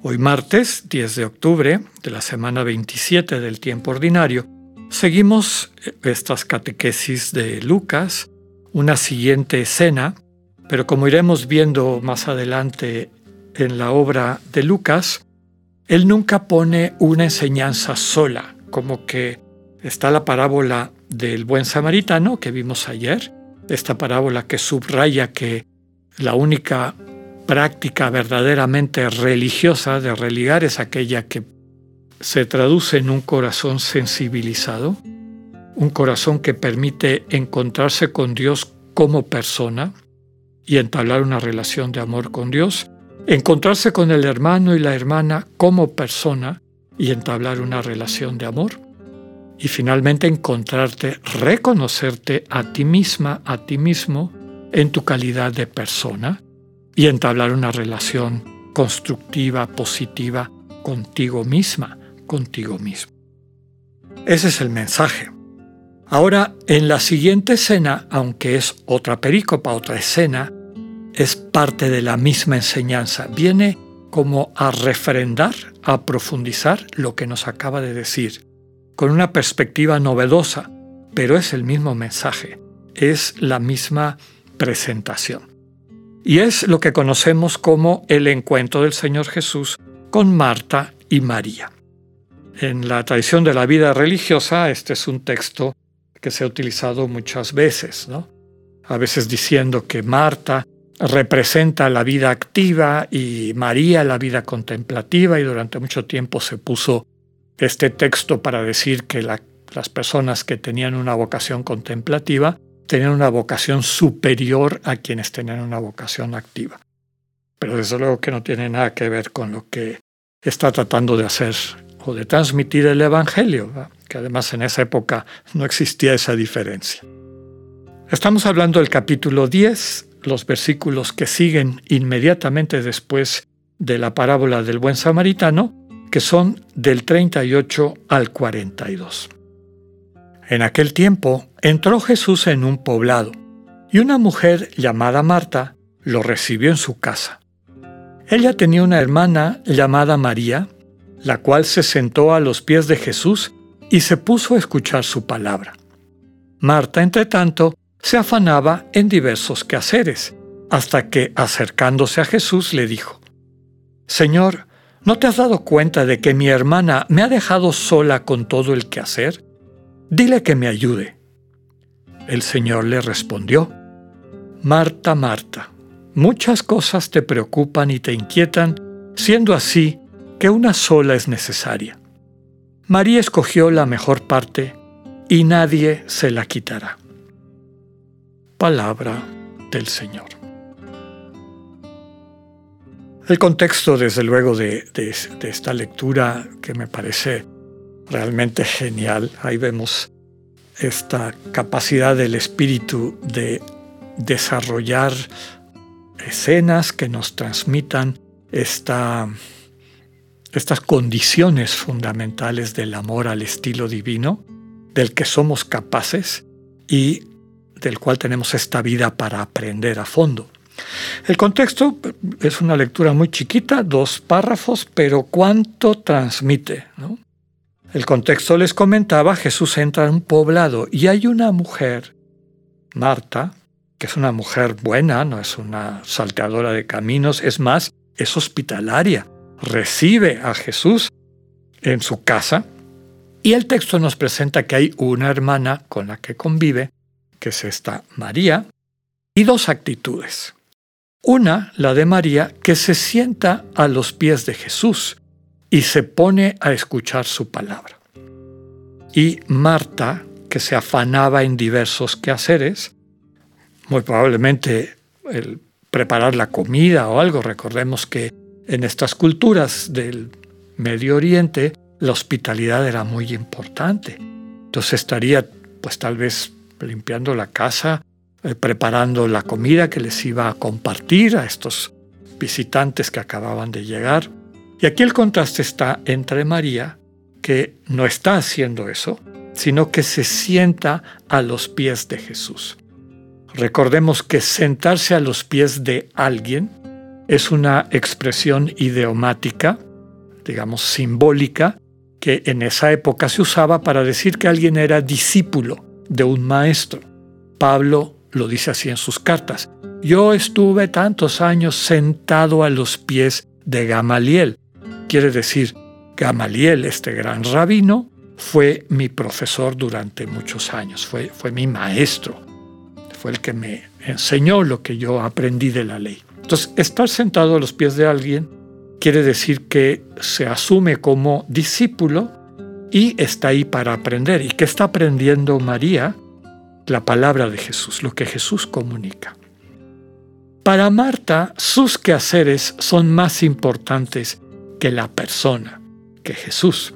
Hoy martes 10 de octubre de la semana 27 del tiempo ordinario, seguimos estas catequesis de Lucas, una siguiente escena, pero como iremos viendo más adelante en la obra de Lucas, él nunca pone una enseñanza sola, como que está la parábola del buen samaritano que vimos ayer, esta parábola que subraya que la única práctica verdaderamente religiosa de religar es aquella que se traduce en un corazón sensibilizado, un corazón que permite encontrarse con Dios como persona y entablar una relación de amor con Dios, encontrarse con el hermano y la hermana como persona y entablar una relación de amor, y finalmente encontrarte, reconocerte a ti misma, a ti mismo, en tu calidad de persona y entablar una relación constructiva, positiva contigo misma, contigo mismo. Ese es el mensaje. Ahora, en la siguiente escena, aunque es otra perícopa, otra escena, es parte de la misma enseñanza. Viene como a refrendar, a profundizar lo que nos acaba de decir, con una perspectiva novedosa, pero es el mismo mensaje, es la misma presentación. Y es lo que conocemos como el encuentro del Señor Jesús con Marta y María. En la tradición de la vida religiosa, este es un texto que se ha utilizado muchas veces, ¿no? A veces diciendo que Marta representa la vida activa y María la vida contemplativa y durante mucho tiempo se puso este texto para decir que las personas que tenían una vocación contemplativa tenían una vocación superior a quienes tenían una vocación activa. Pero desde luego que no tiene nada que ver con lo que está tratando de hacer o de transmitir el Evangelio, que además en esa época no existía esa diferencia. Estamos hablando del capítulo 10, los versículos que siguen inmediatamente después de la parábola del buen samaritano, que son del 38 al 42. En aquel tiempo entró Jesús en un poblado, y una mujer llamada Marta lo recibió en su casa. Ella tenía una hermana llamada María, la cual se sentó a los pies de Jesús y se puso a escuchar su palabra. Marta, entre tanto, se afanaba en diversos quehaceres, hasta que, acercándose a Jesús, le dijo, Señor, ¿no te has dado cuenta de que mi hermana me ha dejado sola con todo el quehacer? Dile que me ayude. El Señor le respondió, Marta, Marta, muchas cosas te preocupan y te inquietan, siendo así que una sola es necesaria. María escogió la mejor parte y nadie se la quitará. Palabra del Señor. El contexto, desde luego, de, de, esta lectura que me parece realmente genial. Ahí vemos esta capacidad del espíritu de desarrollar escenas que nos transmitan esta, estas condiciones fundamentales del amor al estilo divino, del que somos capaces y del cual tenemos esta vida para aprender a fondo. El contexto es una lectura muy chiquita, dos párrafos, pero cuánto transmite. ¿no? El contexto les comentaba, Jesús entra en un poblado y hay una mujer, Marta, que es una mujer buena, no es una salteadora de caminos, es más, es hospitalaria, recibe a Jesús en su casa y el texto nos presenta que hay una hermana con la que convive, que es esta María, y dos actitudes. Una, la de María, que se sienta a los pies de Jesús y se pone a escuchar su palabra. Y Marta, que se afanaba en diversos quehaceres, muy probablemente el preparar la comida o algo, recordemos que en estas culturas del Medio Oriente la hospitalidad era muy importante. Entonces estaría pues tal vez limpiando la casa, eh, preparando la comida que les iba a compartir a estos visitantes que acababan de llegar. Y aquí el contraste está entre María, que no está haciendo eso, sino que se sienta a los pies de Jesús. Recordemos que sentarse a los pies de alguien es una expresión idiomática, digamos simbólica, que en esa época se usaba para decir que alguien era discípulo de un maestro. Pablo lo dice así en sus cartas. Yo estuve tantos años sentado a los pies de Gamaliel. Quiere decir, Gamaliel, este gran rabino, fue mi profesor durante muchos años, fue, fue mi maestro fue el que me enseñó lo que yo aprendí de la ley. Entonces, estar sentado a los pies de alguien quiere decir que se asume como discípulo y está ahí para aprender. ¿Y qué está aprendiendo María? La palabra de Jesús, lo que Jesús comunica. Para Marta, sus quehaceres son más importantes que la persona, que Jesús.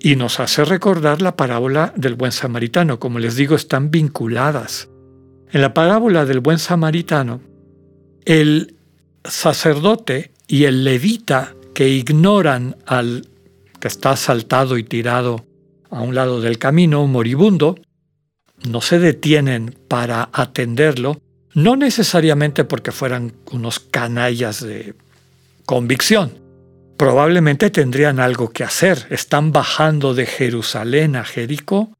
Y nos hace recordar la parábola del buen samaritano. Como les digo, están vinculadas. En la parábola del buen samaritano, el sacerdote y el levita que ignoran al que está asaltado y tirado a un lado del camino, moribundo, no se detienen para atenderlo, no necesariamente porque fueran unos canallas de convicción. Probablemente tendrían algo que hacer. Están bajando de Jerusalén a Jericó.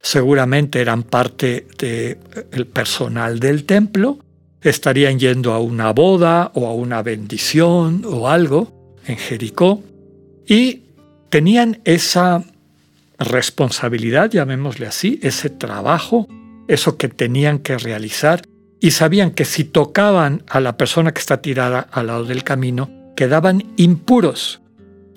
Seguramente eran parte del personal del templo, estarían yendo a una boda o a una bendición o algo en Jericó. Y tenían esa responsabilidad, llamémosle así, ese trabajo, eso que tenían que realizar. Y sabían que si tocaban a la persona que está tirada al lado del camino, quedaban impuros,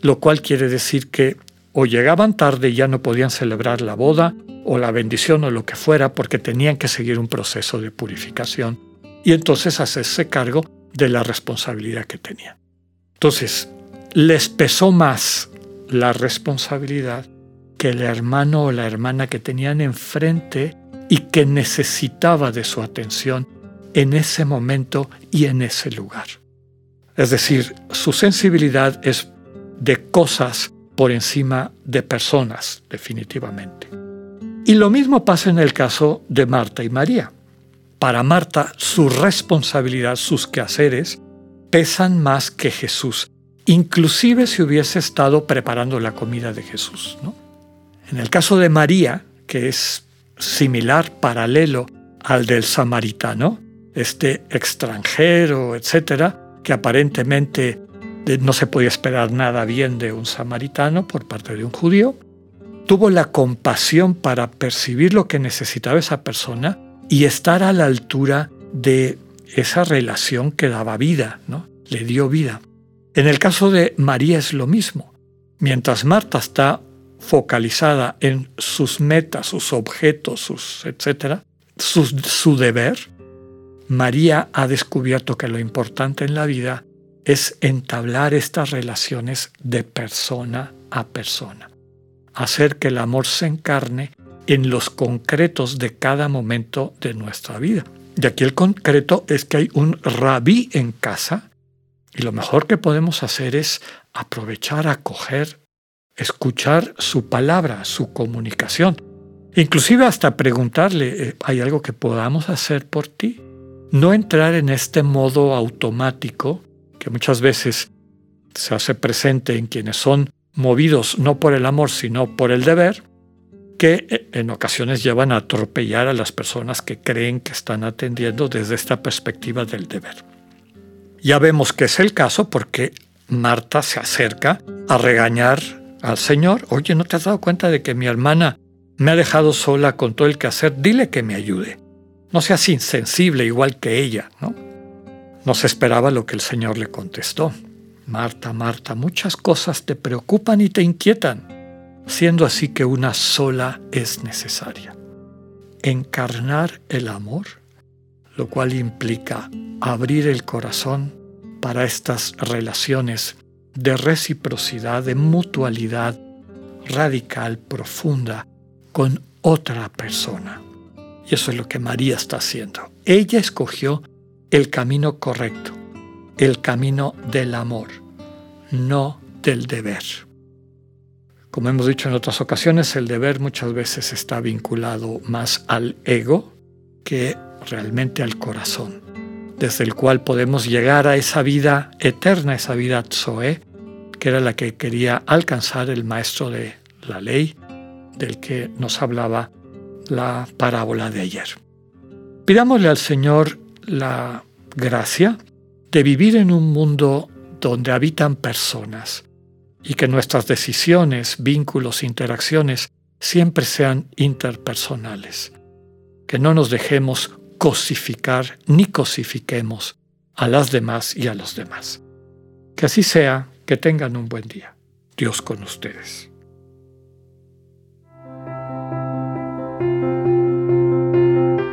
lo cual quiere decir que o llegaban tarde y ya no podían celebrar la boda o la bendición o lo que fuera porque tenían que seguir un proceso de purificación y entonces hacerse cargo de la responsabilidad que tenían. Entonces, les pesó más la responsabilidad que el hermano o la hermana que tenían enfrente y que necesitaba de su atención en ese momento y en ese lugar. Es decir, su sensibilidad es de cosas por encima de personas, definitivamente. Y lo mismo pasa en el caso de Marta y María. Para Marta, su responsabilidad, sus quehaceres, pesan más que Jesús, inclusive si hubiese estado preparando la comida de Jesús. En el caso de María, que es similar, paralelo al del samaritano, este extranjero, etcétera, que aparentemente no se podía esperar nada bien de un samaritano por parte de un judío, tuvo la compasión para percibir lo que necesitaba esa persona y estar a la altura de esa relación que daba vida, ¿no? Le dio vida. En el caso de María es lo mismo. Mientras Marta está focalizada en sus metas, sus objetos, sus etcétera, su deber, María ha descubierto que lo importante en la vida es entablar estas relaciones de persona a persona, hacer que el amor se encarne en los concretos de cada momento de nuestra vida. Y aquí el concreto es que hay un rabí en casa y lo mejor que podemos hacer es aprovechar, acoger, escuchar su palabra, su comunicación. Inclusive hasta preguntarle, eh, ¿hay algo que podamos hacer por ti? No entrar en este modo automático que muchas veces se hace presente en quienes son movidos no por el amor, sino por el deber, que eh, en ocasiones llevan a atropellar a las personas que creen que están atendiendo desde esta perspectiva del deber. Ya vemos que es el caso porque Marta se acerca a regañar al Señor. Oye, ¿no te has dado cuenta de que mi hermana me ha dejado sola con todo el que hacer? Dile que me ayude. No seas insensible igual que ella, ¿no? No se esperaba lo que el Señor le contestó. Marta, Marta, muchas cosas te preocupan y te inquietan, siendo así que una sola es necesaria. Encarnar el amor, lo cual implica abrir el corazón para estas relaciones de reciprocidad, de mutualidad, radical, profunda, con otra persona. Y eso es lo que María está haciendo. Ella escogió el camino correcto, el camino del amor, no del deber. Como hemos dicho en otras ocasiones, el deber muchas veces está vinculado más al ego que realmente al corazón, desde el cual podemos llegar a esa vida eterna, esa vida Zoe, que era la que quería alcanzar el maestro de la ley, del que nos hablaba la parábola de ayer. Pidámosle al Señor la gracia de vivir en un mundo donde habitan personas y que nuestras decisiones, vínculos, interacciones siempre sean interpersonales. Que no nos dejemos cosificar ni cosifiquemos a las demás y a los demás. Que así sea, que tengan un buen día. Dios con ustedes.